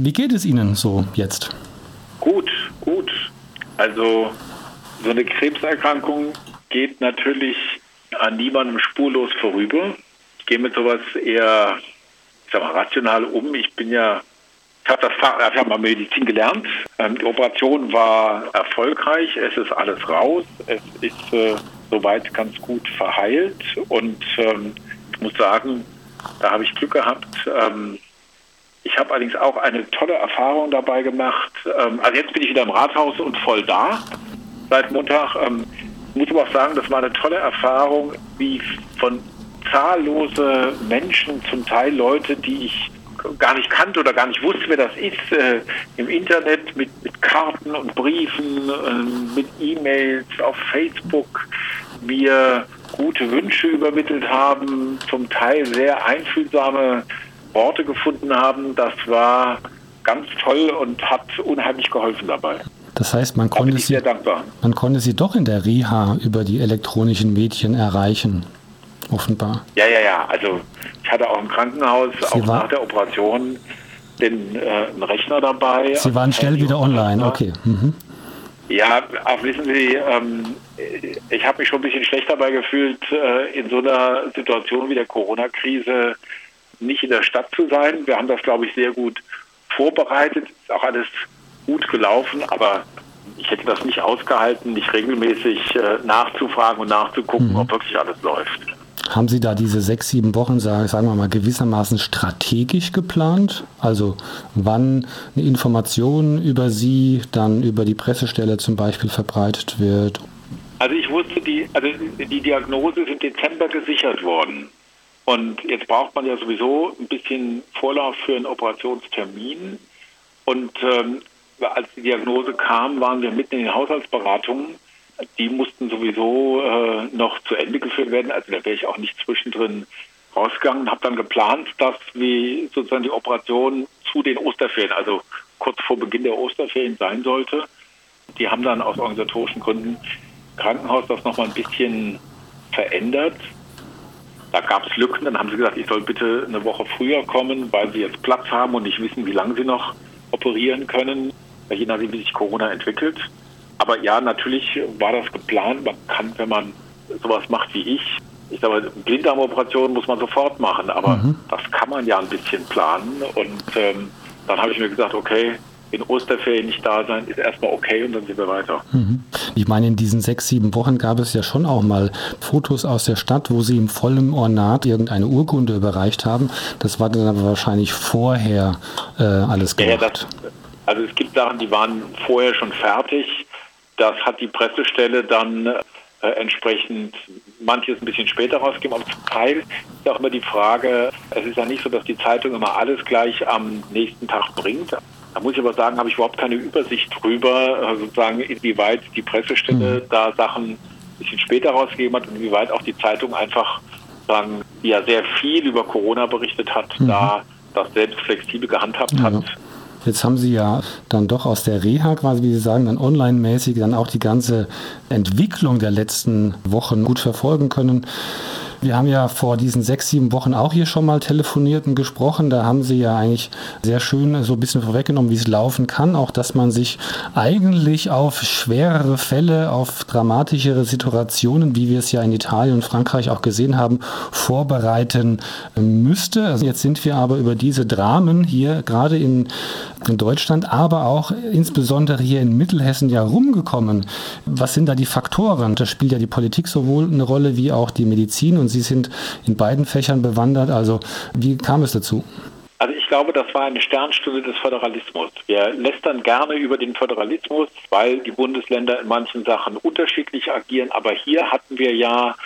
Wie geht es Ihnen so jetzt? Gut, gut. Also so eine Krebserkrankung geht natürlich an niemandem spurlos vorüber. Ich gehe mit sowas eher ich sag mal, rational um. Ich bin ja, ich habe das Fach, ich habe mal Medizin gelernt. Ähm, die Operation war erfolgreich. Es ist alles raus. Es ist äh, soweit ganz gut verheilt. Und ähm, ich muss sagen, da habe ich Glück gehabt. Ähm, ich habe allerdings auch eine tolle Erfahrung dabei gemacht. Ähm, also jetzt bin ich wieder im Rathaus und voll da seit Montag. Ähm, muss aber auch sagen, das war eine tolle Erfahrung, wie von zahllose Menschen, zum Teil Leute, die ich gar nicht kannte oder gar nicht wusste, wer das ist, äh, im Internet mit, mit Karten und Briefen, äh, mit E-Mails, auf Facebook, mir gute Wünsche übermittelt haben, zum Teil sehr einfühlsame Worte gefunden haben. Das war ganz toll und hat unheimlich geholfen dabei. Das heißt, man konnte, sie, man konnte sie doch in der Reha über die elektronischen Medien erreichen offenbar. Ja, ja, ja. Also ich hatte auch im Krankenhaus, Sie auch nach der Operation, den äh, Rechner dabei. Sie waren schnell wieder online, okay. Mhm. Ja, auch wissen Sie, ähm, ich habe mich schon ein bisschen schlecht dabei gefühlt, äh, in so einer Situation wie der Corona-Krise nicht in der Stadt zu sein. Wir haben das, glaube ich, sehr gut vorbereitet, ist auch alles gut gelaufen, aber ich hätte das nicht ausgehalten, nicht regelmäßig äh, nachzufragen und nachzugucken, mhm. ob wirklich alles läuft. Haben Sie da diese sechs, sieben Wochen, sagen wir mal, gewissermaßen strategisch geplant? Also wann eine Information über Sie dann über die Pressestelle zum Beispiel verbreitet wird? Also ich wusste, die, also die Diagnose ist im Dezember gesichert worden. Und jetzt braucht man ja sowieso ein bisschen Vorlauf für einen Operationstermin. Und ähm, als die Diagnose kam, waren wir mitten in den Haushaltsberatungen die mussten sowieso äh, noch zu Ende geführt werden. Also da wäre ich auch nicht zwischendrin rausgegangen. Habe dann geplant, dass wie sozusagen die Operation zu den Osterferien, also kurz vor Beginn der Osterferien sein sollte. Die haben dann aus organisatorischen Gründen Krankenhaus das nochmal ein bisschen verändert. Da gab es Lücken. Dann haben sie gesagt, ich soll bitte eine Woche früher kommen, weil sie jetzt Platz haben und nicht wissen, wie lange sie noch operieren können, je nachdem, wie sich Corona entwickelt. Aber ja, natürlich war das geplant. Man kann, wenn man sowas macht wie ich, ich sage mal, Blinddarmoperation muss man sofort machen, aber mhm. das kann man ja ein bisschen planen. Und ähm, dann habe ich mir gesagt, okay, in Osterferien nicht da sein, ist erstmal okay und dann sind wir weiter. Mhm. Ich meine, in diesen sechs, sieben Wochen gab es ja schon auch mal Fotos aus der Stadt, wo sie im vollen Ornat irgendeine Urkunde überreicht haben. Das war dann aber wahrscheinlich vorher äh, alles gemacht. Ja, das, also es gibt Sachen, die waren vorher schon fertig. Das hat die Pressestelle dann äh, entsprechend manches ein bisschen später rausgegeben, aber zum Teil ist auch immer die Frage, es ist ja nicht so, dass die Zeitung immer alles gleich am nächsten Tag bringt. Da muss ich aber sagen, habe ich überhaupt keine Übersicht drüber, äh, sozusagen, inwieweit die Pressestelle mhm. da Sachen ein bisschen später rausgegeben hat und inwieweit auch die Zeitung einfach, sagen, die ja sehr viel über Corona berichtet hat, mhm. da das selbst flexibel gehandhabt mhm. hat Jetzt haben Sie ja dann doch aus der Reha quasi, wie Sie sagen, dann online-mäßig dann auch die ganze Entwicklung der letzten Wochen gut verfolgen können. Wir haben ja vor diesen sechs, sieben Wochen auch hier schon mal telefoniert und gesprochen. Da haben Sie ja eigentlich sehr schön so ein bisschen vorweggenommen, wie es laufen kann. Auch, dass man sich eigentlich auf schwerere Fälle, auf dramatischere Situationen, wie wir es ja in Italien und Frankreich auch gesehen haben, vorbereiten müsste. Also jetzt sind wir aber über diese Dramen hier gerade in, in Deutschland, aber auch insbesondere hier in Mittelhessen ja rumgekommen. Was sind da die Faktoren? Da spielt ja die Politik sowohl eine Rolle wie auch die Medizin und und Sie sind in beiden Fächern bewandert. Also wie kam es dazu? Also ich glaube, das war eine Sternstunde des Föderalismus. Wir lästern gerne über den Föderalismus, weil die Bundesländer in manchen Sachen unterschiedlich agieren. Aber hier hatten wir ja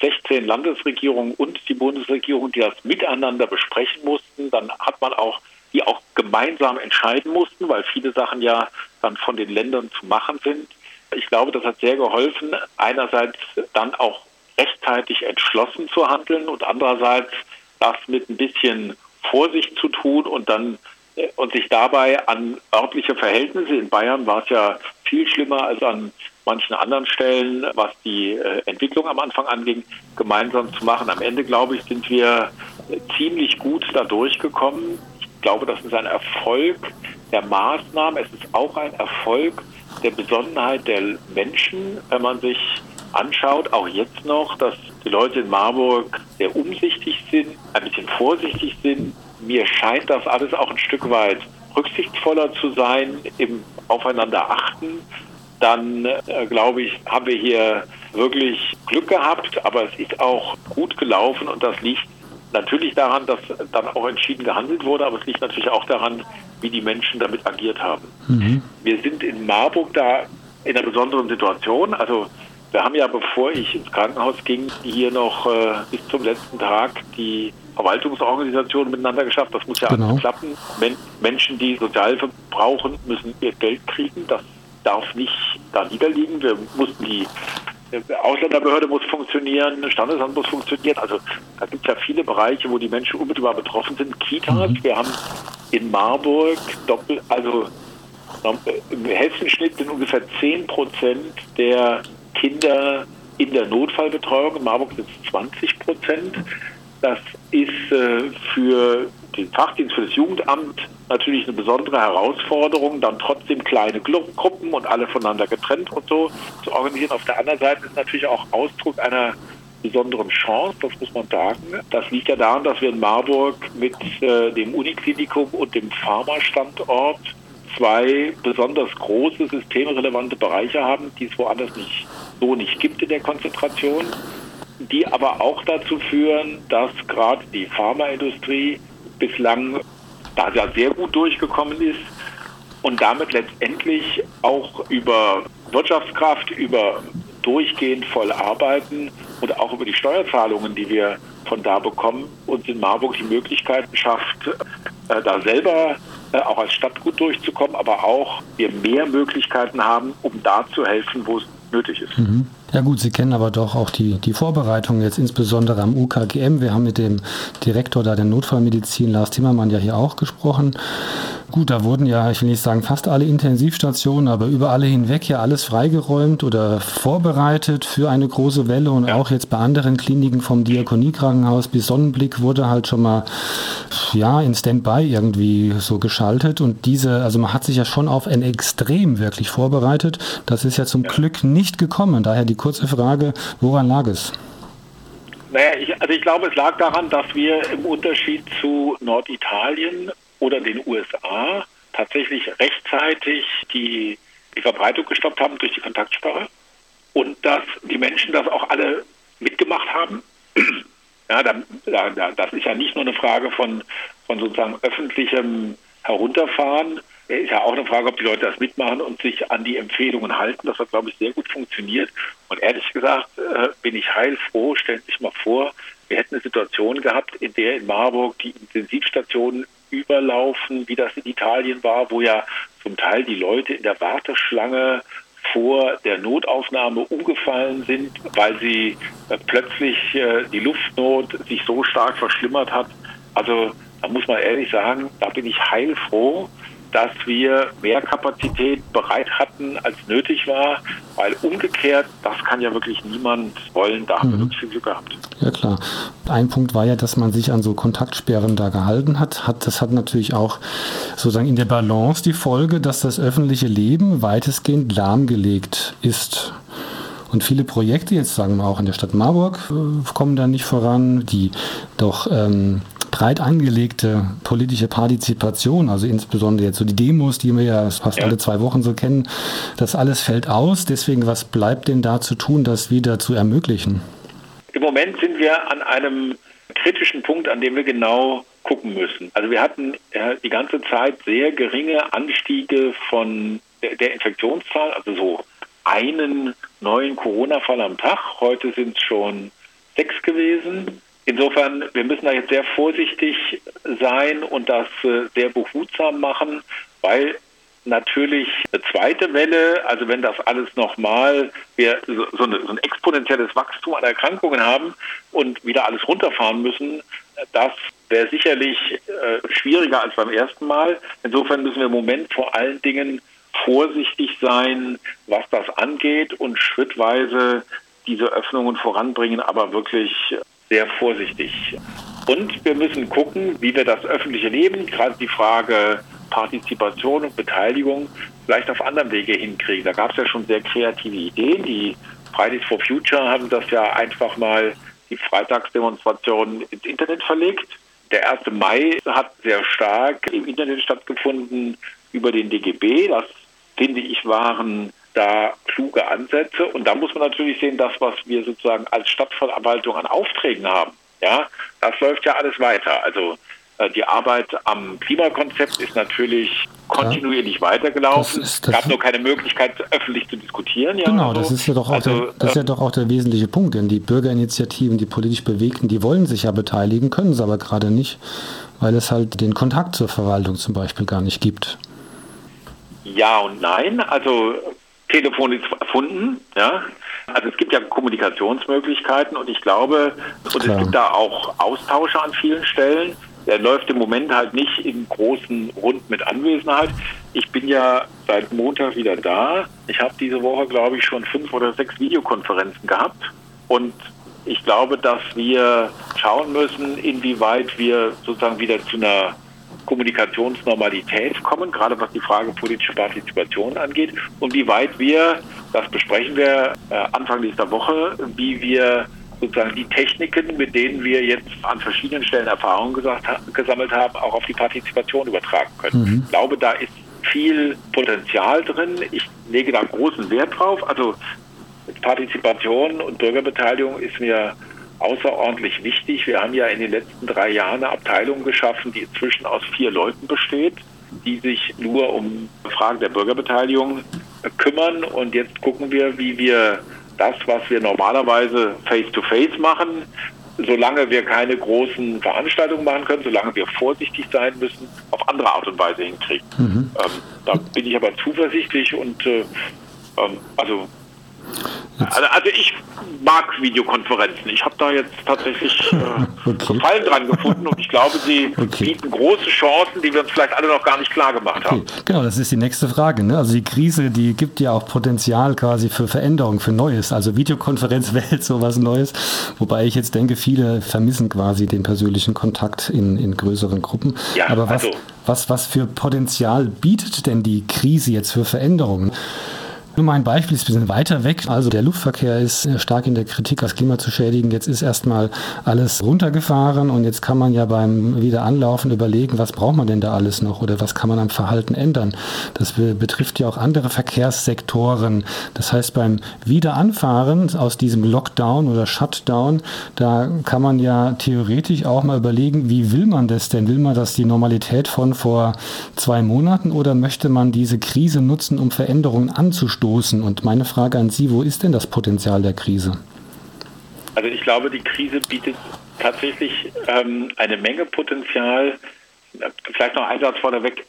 16 Landesregierungen und die Bundesregierung, die das miteinander besprechen mussten. Dann hat man auch die auch gemeinsam entscheiden mussten, weil viele Sachen ja dann von den Ländern zu machen sind. Ich glaube, das hat sehr geholfen, einerseits dann auch rechtzeitig entschlossen zu handeln und andererseits das mit ein bisschen Vorsicht zu tun und dann äh, und sich dabei an örtliche Verhältnisse in Bayern war es ja viel schlimmer als an manchen anderen Stellen, was die äh, Entwicklung am Anfang anging, gemeinsam zu machen. Am Ende, glaube ich, sind wir ziemlich gut da durchgekommen. Ich glaube, das ist ein Erfolg der Maßnahmen. Es ist auch ein Erfolg der Besonnenheit der Menschen, wenn man sich anschaut, auch jetzt noch, dass die Leute in Marburg sehr umsichtig sind, ein bisschen vorsichtig sind. Mir scheint das alles auch ein Stück weit rücksichtsvoller zu sein, im Aufeinander achten. Dann, äh, glaube ich, haben wir hier wirklich Glück gehabt, aber es ist auch gut gelaufen und das liegt natürlich daran, dass dann auch entschieden gehandelt wurde, aber es liegt natürlich auch daran, wie die Menschen damit agiert haben. Mhm. Wir sind in Marburg da in einer besonderen Situation. Also wir haben ja, bevor ich ins Krankenhaus ging, hier noch äh, bis zum letzten Tag die Verwaltungsorganisation miteinander geschafft. Das muss ja genau. alles klappen. Men Menschen, die Sozialhilfe brauchen, müssen ihr Geld kriegen. Das darf nicht da niederliegen. Wir mussten die Ausländerbehörde muss funktionieren, Standesamt muss funktionieren. Also da gibt es ja viele Bereiche, wo die Menschen unmittelbar betroffen sind. Kitas, mhm. wir haben in Marburg doppelt, also im Hessenschnitt sind ungefähr 10 Prozent der Kinder in der Notfallbetreuung. In Marburg sind es 20 Prozent. Das ist äh, für den Fachdienst, für das Jugendamt natürlich eine besondere Herausforderung, dann trotzdem kleine Gruppen und alle voneinander getrennt und so zu organisieren. Auf der anderen Seite ist natürlich auch Ausdruck einer besonderen Chance, das muss man sagen. Das liegt ja daran, dass wir in Marburg mit äh, dem Uniklinikum und dem Pharmastandort zwei besonders große systemrelevante Bereiche haben, die es woanders nicht so nicht gibt in der Konzentration, die aber auch dazu führen, dass gerade die Pharmaindustrie bislang da ja sehr gut durchgekommen ist und damit letztendlich auch über Wirtschaftskraft, über durchgehend voll arbeiten und auch über die Steuerzahlungen, die wir von da bekommen, uns in Marburg die Möglichkeit schafft, äh, da selber äh, auch als Stadt gut durchzukommen, aber auch wir mehr Möglichkeiten haben, um da zu helfen, wo es nötig ist. Mhm. Ja gut, Sie kennen aber doch auch die, die Vorbereitungen jetzt insbesondere am UKGM. Wir haben mit dem Direktor da der Notfallmedizin, Lars Timmermann, ja hier auch gesprochen. Gut, da wurden ja, ich will nicht sagen fast alle Intensivstationen, aber über alle hinweg ja alles freigeräumt oder vorbereitet für eine große Welle und ja. auch jetzt bei anderen Kliniken vom Diakoniekrankenhaus bis Sonnenblick wurde halt schon mal ja in Standby irgendwie so geschaltet und diese, also man hat sich ja schon auf ein Extrem wirklich vorbereitet. Das ist ja zum ja. Glück nicht gekommen. Daher die kurze Frage, woran lag es? Naja, ich, also ich glaube, es lag daran, dass wir im Unterschied zu Norditalien oder den USA tatsächlich rechtzeitig die, die Verbreitung gestoppt haben durch die Kontaktsperre und dass die Menschen das auch alle mitgemacht haben. Ja, da, da, das ist ja nicht nur eine Frage von, von sozusagen öffentlichem Herunterfahren, ist ja auch eine Frage, ob die Leute das mitmachen und sich an die Empfehlungen halten. Das hat, glaube ich, sehr gut funktioniert. Und ehrlich gesagt äh, bin ich heilfroh. Stellen Sie sich mal vor, wir hätten eine Situation gehabt, in der in Marburg die Intensivstationen überlaufen, wie das in Italien war, wo ja zum Teil die Leute in der Warteschlange vor der Notaufnahme umgefallen sind, weil sie äh, plötzlich äh, die Luftnot sich so stark verschlimmert hat. Also da muss man ehrlich sagen, da bin ich heilfroh, dass wir mehr Kapazität bereit hatten, als nötig war, weil umgekehrt, das kann ja wirklich niemand wollen, da haben mhm. wir wirklich viel Glück gehabt. Ja klar. Ein Punkt war ja, dass man sich an so Kontaktsperren da gehalten hat. hat. Das hat natürlich auch sozusagen in der Balance die Folge, dass das öffentliche Leben weitestgehend lahmgelegt ist. Und viele Projekte, jetzt sagen wir auch in der Stadt Marburg, äh, kommen da nicht voran, die doch ähm, breit angelegte politische Partizipation, also insbesondere jetzt so die Demos, die wir ja fast ja. alle zwei Wochen so kennen, das alles fällt aus. Deswegen, was bleibt denn da zu tun, das wieder zu ermöglichen? Im Moment sind wir an einem kritischen Punkt, an dem wir genau gucken müssen. Also wir hatten äh, die ganze Zeit sehr geringe Anstiege von der, der Infektionszahl, also so einen neuen Corona-Fall am Tag. Heute sind es schon sechs gewesen. Insofern, wir müssen da jetzt sehr vorsichtig sein und das äh, sehr behutsam machen, weil natürlich eine zweite Welle, also wenn das alles nochmal, wir so, eine, so, ein exponentielles Wachstum an Erkrankungen haben und wieder alles runterfahren müssen, das wäre sicherlich äh, schwieriger als beim ersten Mal. Insofern müssen wir im Moment vor allen Dingen vorsichtig sein, was das angeht und schrittweise diese Öffnungen voranbringen, aber wirklich sehr vorsichtig. Und wir müssen gucken, wie wir das öffentliche Leben, gerade die Frage Partizipation und Beteiligung, vielleicht auf anderem Wege hinkriegen. Da gab es ja schon sehr kreative Ideen. Die Fridays for Future haben das ja einfach mal die Freitagsdemonstration ins Internet verlegt. Der 1. Mai hat sehr stark im Internet stattgefunden über den DGB. Das finde ich waren da kluge Ansätze. Und da muss man natürlich sehen, das, was wir sozusagen als Stadtverwaltung an Aufträgen haben, ja, das läuft ja alles weiter. Also äh, die Arbeit am Klimakonzept ist natürlich kontinuierlich ja, weitergelaufen. Es gab nur keine Möglichkeit, öffentlich zu diskutieren. Ja, genau, so. das ist ja doch auch also, der, das ist ja äh, doch auch der wesentliche Punkt, denn die Bürgerinitiativen, die politisch Bewegten, die wollen sich ja beteiligen, können es aber gerade nicht, weil es halt den Kontakt zur Verwaltung zum Beispiel gar nicht gibt. Ja und nein. Also Telefon ist erfunden, ja. Also es gibt ja Kommunikationsmöglichkeiten und ich glaube, und Klar. es gibt da auch Austausche an vielen Stellen. Der läuft im Moment halt nicht in großen Rund mit Anwesenheit. Ich bin ja seit Montag wieder da. Ich habe diese Woche, glaube ich, schon fünf oder sechs Videokonferenzen gehabt. Und ich glaube, dass wir schauen müssen, inwieweit wir sozusagen wieder zu einer Kommunikationsnormalität kommen, gerade was die Frage politische Partizipation angeht und wie weit wir, das besprechen wir äh, Anfang nächster Woche, wie wir sozusagen die Techniken, mit denen wir jetzt an verschiedenen Stellen Erfahrungen gesammelt haben, auch auf die Partizipation übertragen können. Mhm. Ich glaube, da ist viel Potenzial drin. Ich lege da großen Wert drauf. Also Partizipation und Bürgerbeteiligung ist mir außerordentlich wichtig. Wir haben ja in den letzten drei Jahren eine Abteilung geschaffen, die inzwischen aus vier Leuten besteht, die sich nur um Fragen der Bürgerbeteiligung kümmern. Und jetzt gucken wir, wie wir das, was wir normalerweise face-to-face -face machen, solange wir keine großen Veranstaltungen machen können, solange wir vorsichtig sein müssen, auf andere Art und Weise hinkriegen. Mhm. Ähm, da bin ich aber zuversichtlich und äh, ähm, also also, also, ich mag Videokonferenzen. Ich habe da jetzt tatsächlich äh, okay. Gefallen dran gefunden und ich glaube, sie okay. bieten große Chancen, die wir uns vielleicht alle noch gar nicht klar gemacht haben. Okay. Genau, das ist die nächste Frage. Ne? Also die Krise, die gibt ja auch Potenzial quasi für Veränderung, für Neues. Also Videokonferenzwelt, sowas Neues. Wobei ich jetzt denke, viele vermissen quasi den persönlichen Kontakt in, in größeren Gruppen. Ja, Aber was, also. was, was für Potenzial bietet denn die Krise jetzt für Veränderungen? Nur mal ein Beispiel ist ein bisschen weiter weg. Also der Luftverkehr ist stark in der Kritik, das Klima zu schädigen. Jetzt ist erstmal alles runtergefahren und jetzt kann man ja beim Wiederanlaufen überlegen, was braucht man denn da alles noch oder was kann man am Verhalten ändern. Das betrifft ja auch andere Verkehrssektoren. Das heißt, beim Wiederanfahren aus diesem Lockdown oder Shutdown, da kann man ja theoretisch auch mal überlegen, wie will man das denn? Will man das die Normalität von vor zwei Monaten oder möchte man diese Krise nutzen, um Veränderungen anzustoßen? Stoßen. Und meine Frage an Sie, wo ist denn das Potenzial der Krise? Also ich glaube, die Krise bietet tatsächlich ähm, eine Menge Potenzial. Vielleicht noch ein Satz vorneweg.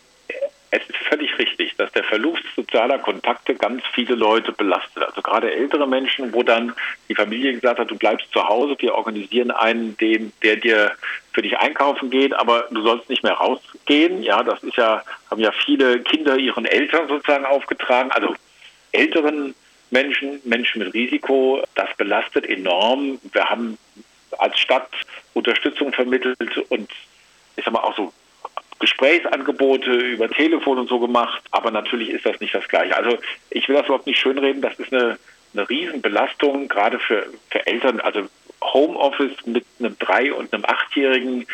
Es ist völlig richtig, dass der Verlust sozialer Kontakte ganz viele Leute belastet. Also gerade ältere Menschen, wo dann die Familie gesagt hat, du bleibst zu Hause, wir organisieren einen, dem, der dir für dich einkaufen geht, aber du sollst nicht mehr rausgehen. Ja, das ist ja, haben ja viele Kinder ihren Eltern sozusagen aufgetragen. Also älteren Menschen, Menschen mit Risiko, das belastet enorm. Wir haben als Stadt Unterstützung vermittelt und ich sag mal auch so Gesprächsangebote über Telefon und so gemacht, aber natürlich ist das nicht das Gleiche. Also ich will das überhaupt nicht schönreden, das ist eine, eine Riesenbelastung, gerade für, für Eltern, also Homeoffice mit einem drei- und einem achtjährigen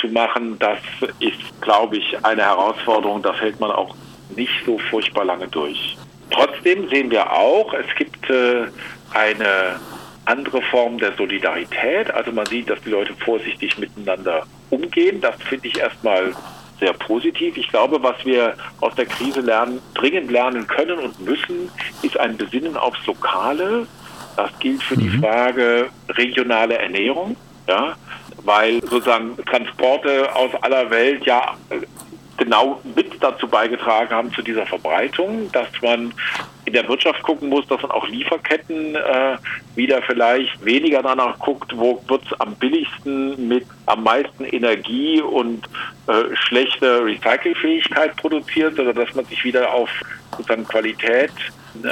zu machen, das ist, glaube ich, eine Herausforderung, das hält man auch nicht so furchtbar lange durch. Trotzdem sehen wir auch, es gibt äh, eine andere Form der Solidarität. Also man sieht, dass die Leute vorsichtig miteinander umgehen. Das finde ich erstmal sehr positiv. Ich glaube, was wir aus der Krise lernen, dringend lernen können und müssen, ist ein Besinnen aufs Lokale. Das gilt für mhm. die Frage regionale Ernährung. Ja, weil sozusagen Transporte aus aller Welt ja genau mit dazu beigetragen haben zu dieser Verbreitung, dass man in der Wirtschaft gucken muss, dass man auch Lieferketten äh, wieder vielleicht weniger danach guckt, wo wird es am billigsten mit am meisten Energie und äh, schlechter Recyclingfähigkeit produziert, sondern dass man sich wieder auf sozusagen Qualität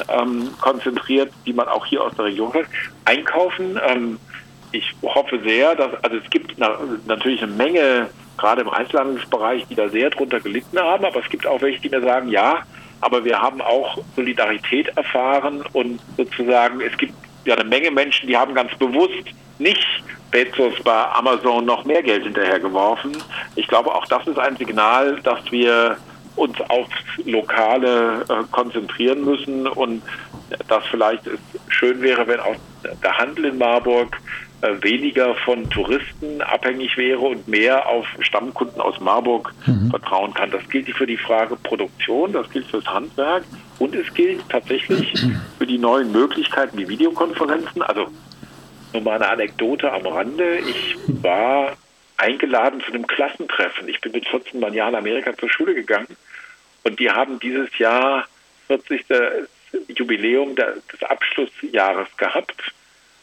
ähm, konzentriert, die man auch hier aus der Region hat. Einkaufen, ähm, ich hoffe sehr, dass, also es gibt na, natürlich eine Menge, gerade im Einzelhandelsbereich, die da sehr drunter gelitten haben, aber es gibt auch welche, die mir sagen, ja, aber wir haben auch Solidarität erfahren und sozusagen, es gibt ja eine Menge Menschen, die haben ganz bewusst nicht Bezos bei Amazon noch mehr Geld hinterhergeworfen. Ich glaube, auch das ist ein Signal, dass wir uns auf Lokale äh, konzentrieren müssen und dass vielleicht es schön wäre, wenn auch der Handel in Marburg weniger von Touristen abhängig wäre und mehr auf Stammkunden aus Marburg mhm. vertrauen kann. Das gilt für die Frage Produktion, das gilt fürs Handwerk und es gilt tatsächlich für die neuen Möglichkeiten wie Videokonferenzen. Also nur mal eine Anekdote am Rande. Ich war eingeladen zu einem Klassentreffen. Ich bin mit 14 Jahren Amerika zur Schule gegangen und die haben dieses Jahr 40. Jubiläum des Abschlussjahres gehabt.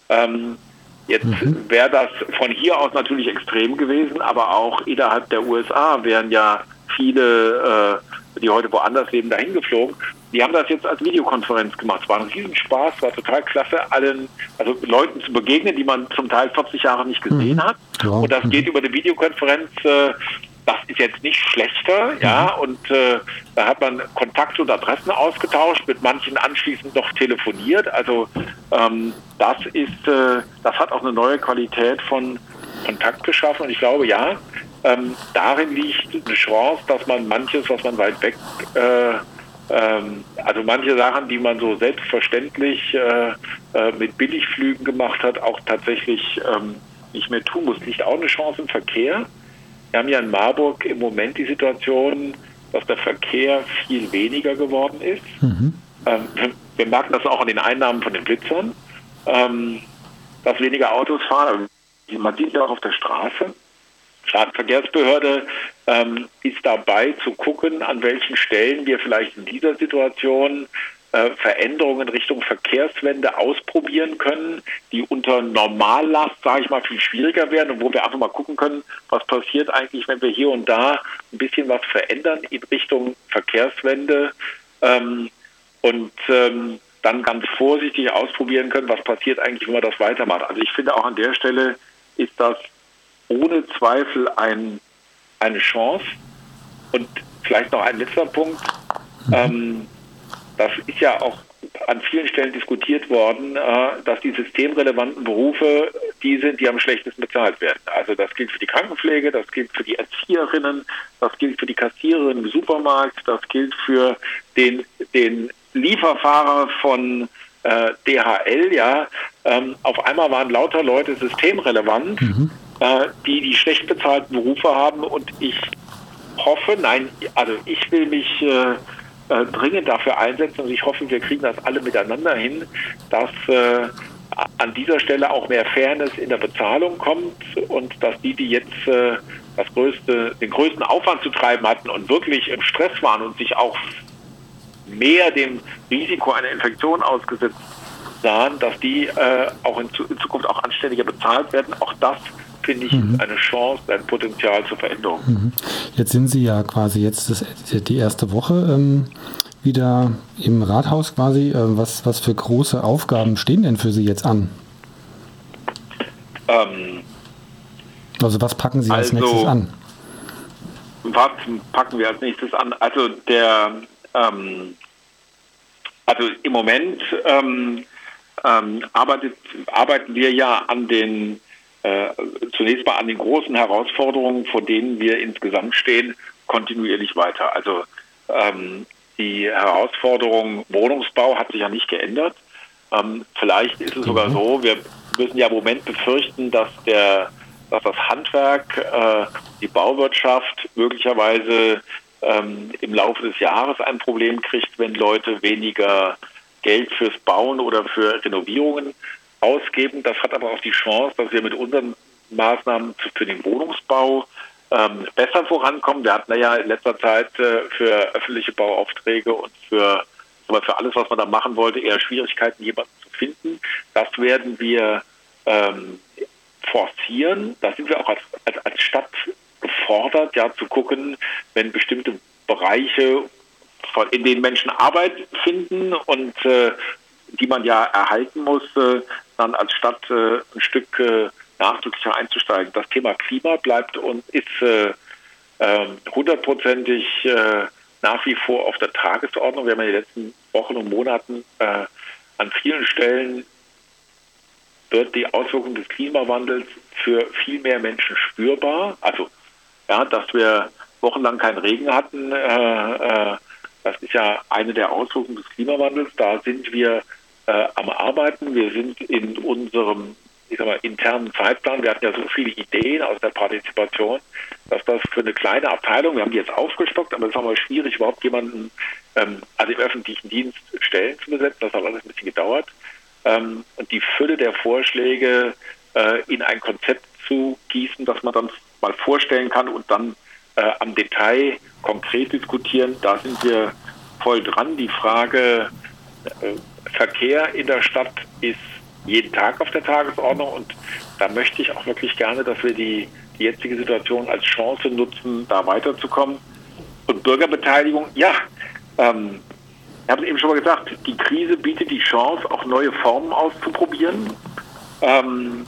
Ähm, jetzt mhm. wäre das von hier aus natürlich extrem gewesen, aber auch innerhalb der USA wären ja viele, äh, die heute woanders leben, dahin geflogen. Die haben das jetzt als Videokonferenz gemacht. Es war ein Riesenspaß, war total klasse, allen, also Leuten zu begegnen, die man zum Teil 40 Jahre nicht gesehen mhm. hat. Ja. Und das geht über eine Videokonferenz. Äh, das ist jetzt nicht schlechter, ja, mhm. und äh, da hat man Kontakte und Adressen ausgetauscht, mit manchen anschließend noch telefoniert. Also ähm, das ist, äh, das hat auch eine neue Qualität von Kontakt geschaffen und ich glaube, ja, ähm, darin liegt eine Chance, dass man manches, was man weit weg, äh, ähm, also manche Sachen, die man so selbstverständlich äh, äh, mit Billigflügen gemacht hat, auch tatsächlich ähm, nicht mehr tun muss. Liegt auch eine Chance im Verkehr. Wir haben ja in Marburg im Moment die Situation, dass der Verkehr viel weniger geworden ist. Mhm. Ähm, wir merken das auch an den Einnahmen von den Blitzern, ähm, dass weniger Autos fahren. Man sieht ja auch auf der Straße. Straßenverkehrsbehörde ähm, ist dabei zu gucken, an welchen Stellen wir vielleicht in dieser Situation äh, Veränderungen Richtung Verkehrswende ausprobieren können, die unter Normallast, sage ich mal, viel schwieriger werden und wo wir einfach mal gucken können, was passiert eigentlich, wenn wir hier und da ein bisschen was verändern in Richtung Verkehrswende ähm, und ähm, dann ganz vorsichtig ausprobieren können, was passiert eigentlich, wenn man das weitermacht. Also ich finde auch an der Stelle ist das ohne Zweifel ein, eine Chance. Und vielleicht noch ein letzter Punkt. Ähm, das ist ja auch an vielen Stellen diskutiert worden, äh, dass die systemrelevanten Berufe die sind, die am schlechtesten bezahlt werden. Also das gilt für die Krankenpflege, das gilt für die Erzieherinnen, das gilt für die Kassiererinnen im Supermarkt, das gilt für den, den Lieferfahrer von äh, DHL, ja. Ähm, auf einmal waren lauter Leute systemrelevant, mhm. äh, die die schlecht bezahlten Berufe haben und ich hoffe, nein, also ich will mich äh, äh, dringend dafür einsetzen und ich hoffe, wir kriegen das alle miteinander hin, dass äh, an dieser Stelle auch mehr Fairness in der Bezahlung kommt und dass die, die jetzt äh, das größte, den größten Aufwand zu treiben hatten und wirklich im Stress waren und sich auch mehr dem Risiko einer Infektion ausgesetzt sahen, dass die äh, auch in, in, Zukunft auch anständiger bezahlt werden. Auch das finde ich mhm. eine Chance, ein Potenzial zur Veränderung. Mhm. Jetzt sind Sie ja quasi jetzt das, die erste Woche ähm, wieder im Rathaus quasi. Äh, was, was für große Aufgaben stehen denn für Sie jetzt an? Ähm, also was packen Sie als also, nächstes an? Was packen wir als nächstes an? Also der ähm, also im Moment ähm, ähm, arbeitet, arbeiten wir ja an den äh, zunächst mal an den großen Herausforderungen, vor denen wir insgesamt stehen, kontinuierlich weiter. Also ähm, die Herausforderung Wohnungsbau hat sich ja nicht geändert. Ähm, vielleicht ist es sogar mhm. so, wir müssen ja im Moment befürchten, dass der dass das Handwerk, äh, die Bauwirtschaft möglicherweise ähm, im Laufe des Jahres ein Problem kriegt, wenn Leute weniger Geld fürs Bauen oder für Renovierungen ausgeben. Das hat aber auch die Chance, dass wir mit unseren Maßnahmen für den Wohnungsbau ähm, besser vorankommen. Wir hatten ja in letzter Zeit äh, für öffentliche Bauaufträge und für, für alles, was man da machen wollte, eher Schwierigkeiten, jemanden zu finden. Das werden wir ähm, forcieren. Da sind wir auch als, als, als Stadt gefordert, ja, zu gucken, wenn bestimmte Bereiche, in denen Menschen Arbeit finden und äh, die man ja erhalten muss, äh, dann als Stadt äh, ein Stück äh, nachdrücklicher einzusteigen. Das Thema Klima bleibt und ist ähm, hundertprozentig nach wie vor auf der Tagesordnung. Wir haben in den letzten Wochen und Monaten an vielen Stellen wird die Auswirkung des Klimawandels für viel mehr Menschen spürbar. Also, ja, dass wir wochenlang keinen Regen hatten, äh, äh, das ist ja eine der Auswirkungen des Klimawandels. Da sind wir äh, am Arbeiten. Wir sind in unserem ich sag mal, internen Zeitplan. Wir hatten ja so viele Ideen aus der Partizipation, dass das für eine kleine Abteilung, wir haben die jetzt aufgestockt, aber es ist aber schwierig, überhaupt jemanden, ähm, also im öffentlichen Dienst Stellen zu besetzen. Das hat alles ein bisschen gedauert. Ähm, und die Fülle der Vorschläge äh, in ein Konzept zu gießen, das man dann mal vorstellen kann und dann äh, am Detail konkret diskutieren. Da sind wir voll dran. Die Frage äh, Verkehr in der Stadt ist jeden Tag auf der Tagesordnung und da möchte ich auch wirklich gerne, dass wir die, die jetzige Situation als Chance nutzen, da weiterzukommen. Und Bürgerbeteiligung, ja, ähm, ich habe es eben schon mal gesagt, die Krise bietet die Chance, auch neue Formen auszuprobieren. Ähm,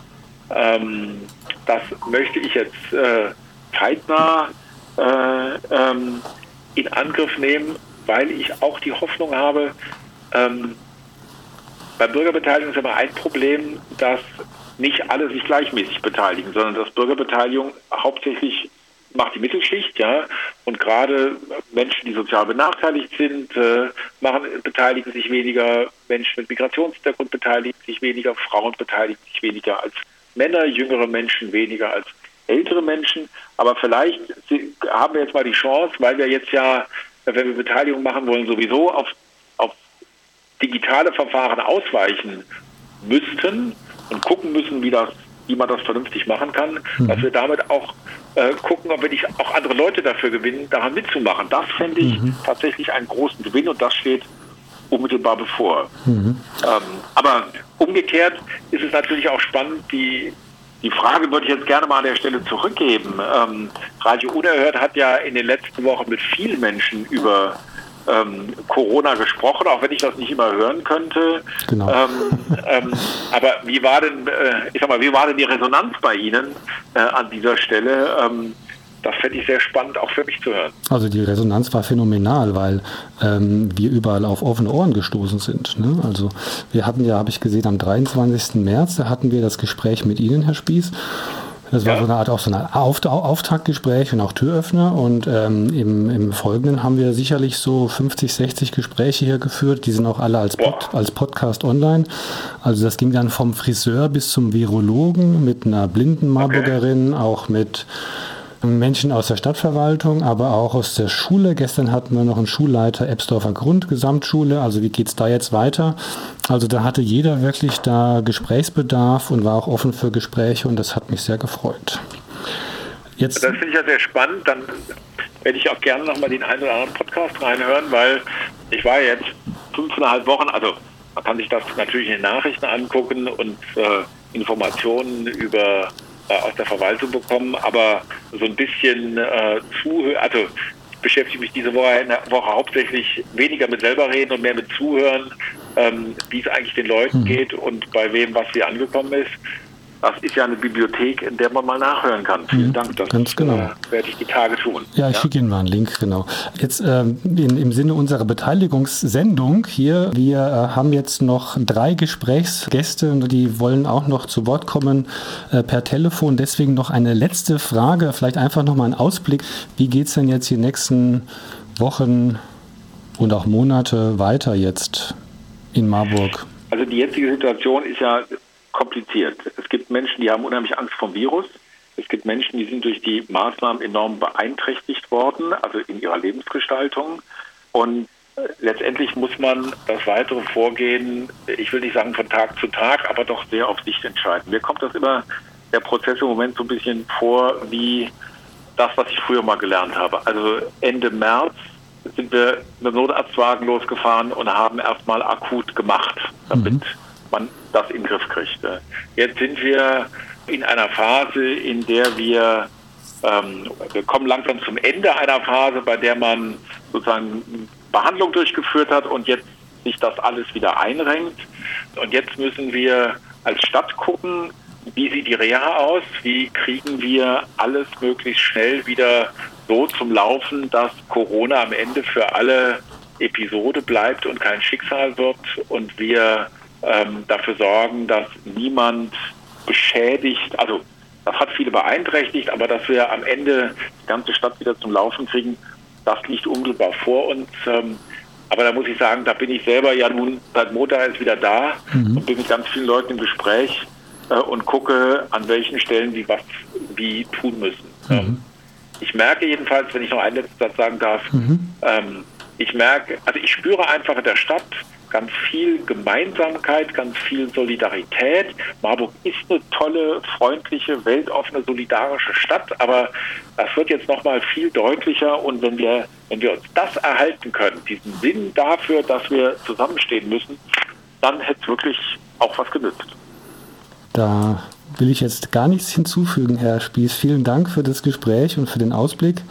ähm, das möchte ich jetzt äh, zeitnah äh, ähm, in Angriff nehmen, weil ich auch die Hoffnung habe, ähm, bei Bürgerbeteiligung ist immer ein Problem, dass nicht alle sich gleichmäßig beteiligen, sondern dass Bürgerbeteiligung hauptsächlich macht die Mittelschicht, ja, und gerade Menschen, die sozial benachteiligt sind, äh, machen, beteiligen sich weniger, Menschen mit Migrationshintergrund beteiligen sich weniger, Frauen beteiligen sich weniger als Männer, jüngere Menschen weniger als ältere Menschen. Aber vielleicht haben wir jetzt mal die Chance, weil wir jetzt ja, wenn wir Beteiligung machen wollen, sowieso auf digitale Verfahren ausweichen müssten und gucken müssen, wie das wie man das vernünftig machen kann, mhm. dass wir damit auch äh, gucken, ob wir nicht auch andere Leute dafür gewinnen, daran mitzumachen. Das fände ich mhm. tatsächlich einen großen Gewinn und das steht unmittelbar bevor. Mhm. Ähm, aber umgekehrt ist es natürlich auch spannend, die die Frage würde ich jetzt gerne mal an der Stelle zurückgeben. Ähm, Radio Unerhört hat ja in den letzten Wochen mit vielen Menschen über ähm, Corona gesprochen, auch wenn ich das nicht immer hören könnte. Genau. Ähm, ähm, aber wie war denn, äh, ich sag mal, wie war denn die Resonanz bei Ihnen äh, an dieser Stelle? Ähm, das fände ich sehr spannend, auch für mich zu hören. Also die Resonanz war phänomenal, weil ähm, wir überall auf offene Ohren gestoßen sind. Ne? Also wir hatten ja, habe ich gesehen, am 23. März, da hatten wir das Gespräch mit Ihnen, Herr Spieß. Das war ja. so eine Art auch so ein Auf Auftaktgespräch und auch Türöffner. Und ähm, im, im, Folgenden haben wir sicherlich so 50, 60 Gespräche hier geführt. Die sind auch alle als, Pod, als Podcast online. Also das ging dann vom Friseur bis zum Virologen mit einer blinden Marburgerin, okay. auch mit Menschen aus der Stadtverwaltung, aber auch aus der Schule. Gestern hatten wir noch einen Schulleiter Ebsdorfer Grund, Gesamtschule. Also wie geht es da jetzt weiter? Also da hatte jeder wirklich da Gesprächsbedarf und war auch offen für Gespräche und das hat mich sehr gefreut. Jetzt das finde ich ja sehr spannend. Dann werde ich auch gerne nochmal den einen oder anderen Podcast reinhören, weil ich war jetzt fünfeinhalb Wochen, also man kann sich das natürlich in den Nachrichten angucken und äh, Informationen über aus der Verwaltung bekommen, aber so ein bisschen äh, zuhören, also beschäftige mich diese Woche, Woche hauptsächlich weniger mit selber reden und mehr mit zuhören, ähm, wie es eigentlich den Leuten mhm. geht und bei wem was hier angekommen ist. Das ist ja eine Bibliothek, in der man mal nachhören kann. Vielen mhm, Dank. Das ganz genau. Äh, werde ich die Tage tun. Ja, ich ja? schicke Ihnen mal einen Link, genau. Jetzt ähm, in, im Sinne unserer Beteiligungssendung hier, wir äh, haben jetzt noch drei Gesprächsgäste die wollen auch noch zu Wort kommen äh, per Telefon. Deswegen noch eine letzte Frage, vielleicht einfach noch mal ein Ausblick. Wie geht es denn jetzt die nächsten Wochen und auch Monate weiter jetzt in Marburg? Also die jetzige Situation ist ja kompliziert. Es gibt Menschen, die haben unheimlich Angst vom Virus. Es gibt Menschen, die sind durch die Maßnahmen enorm beeinträchtigt worden, also in ihrer Lebensgestaltung. Und äh, letztendlich muss man das weitere Vorgehen, ich will nicht sagen von Tag zu Tag, aber doch sehr auf sich entscheiden. Mir kommt das immer, der Prozess im Moment so ein bisschen vor wie das, was ich früher mal gelernt habe. Also Ende März sind wir mit dem Notarztwagen losgefahren und haben erstmal akut gemacht, damit mhm man das in den Griff kriegt. Jetzt sind wir in einer Phase, in der wir, ähm, wir kommen langsam zum Ende einer Phase, bei der man sozusagen Behandlung durchgeführt hat und jetzt sich das alles wieder einrenkt. Und jetzt müssen wir als Stadt gucken, wie sieht die Reha aus, wie kriegen wir alles möglichst schnell wieder so zum Laufen, dass Corona am Ende für alle Episode bleibt und kein Schicksal wird und wir ähm, dafür sorgen, dass niemand beschädigt, also das hat viele beeinträchtigt, aber dass wir am Ende die ganze Stadt wieder zum Laufen kriegen, das liegt unmittelbar vor uns. Ähm, aber da muss ich sagen, da bin ich selber ja nun seit Montag ist wieder da mhm. und bin mit ganz vielen Leuten im Gespräch äh, und gucke, an welchen Stellen sie was wie tun müssen. Mhm. Ähm, ich merke jedenfalls, wenn ich noch einen letzten Satz sagen darf, mhm. ähm, ich merke, also ich spüre einfach in der Stadt ganz viel Gemeinsamkeit, ganz viel Solidarität. Marburg ist eine tolle, freundliche, weltoffene, solidarische Stadt, aber das wird jetzt nochmal viel deutlicher und wenn wir, wenn wir uns das erhalten können, diesen Sinn dafür, dass wir zusammenstehen müssen, dann hätte es wirklich auch was genützt. Da will ich jetzt gar nichts hinzufügen, Herr Spieß. Vielen Dank für das Gespräch und für den Ausblick.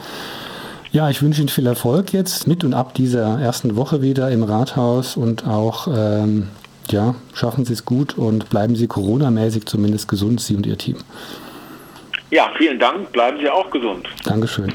Ja, ich wünsche Ihnen viel Erfolg jetzt mit und ab dieser ersten Woche wieder im Rathaus und auch, ähm, ja, schaffen Sie es gut und bleiben Sie Corona-mäßig zumindest gesund, Sie und Ihr Team. Ja, vielen Dank. Bleiben Sie auch gesund. Dankeschön.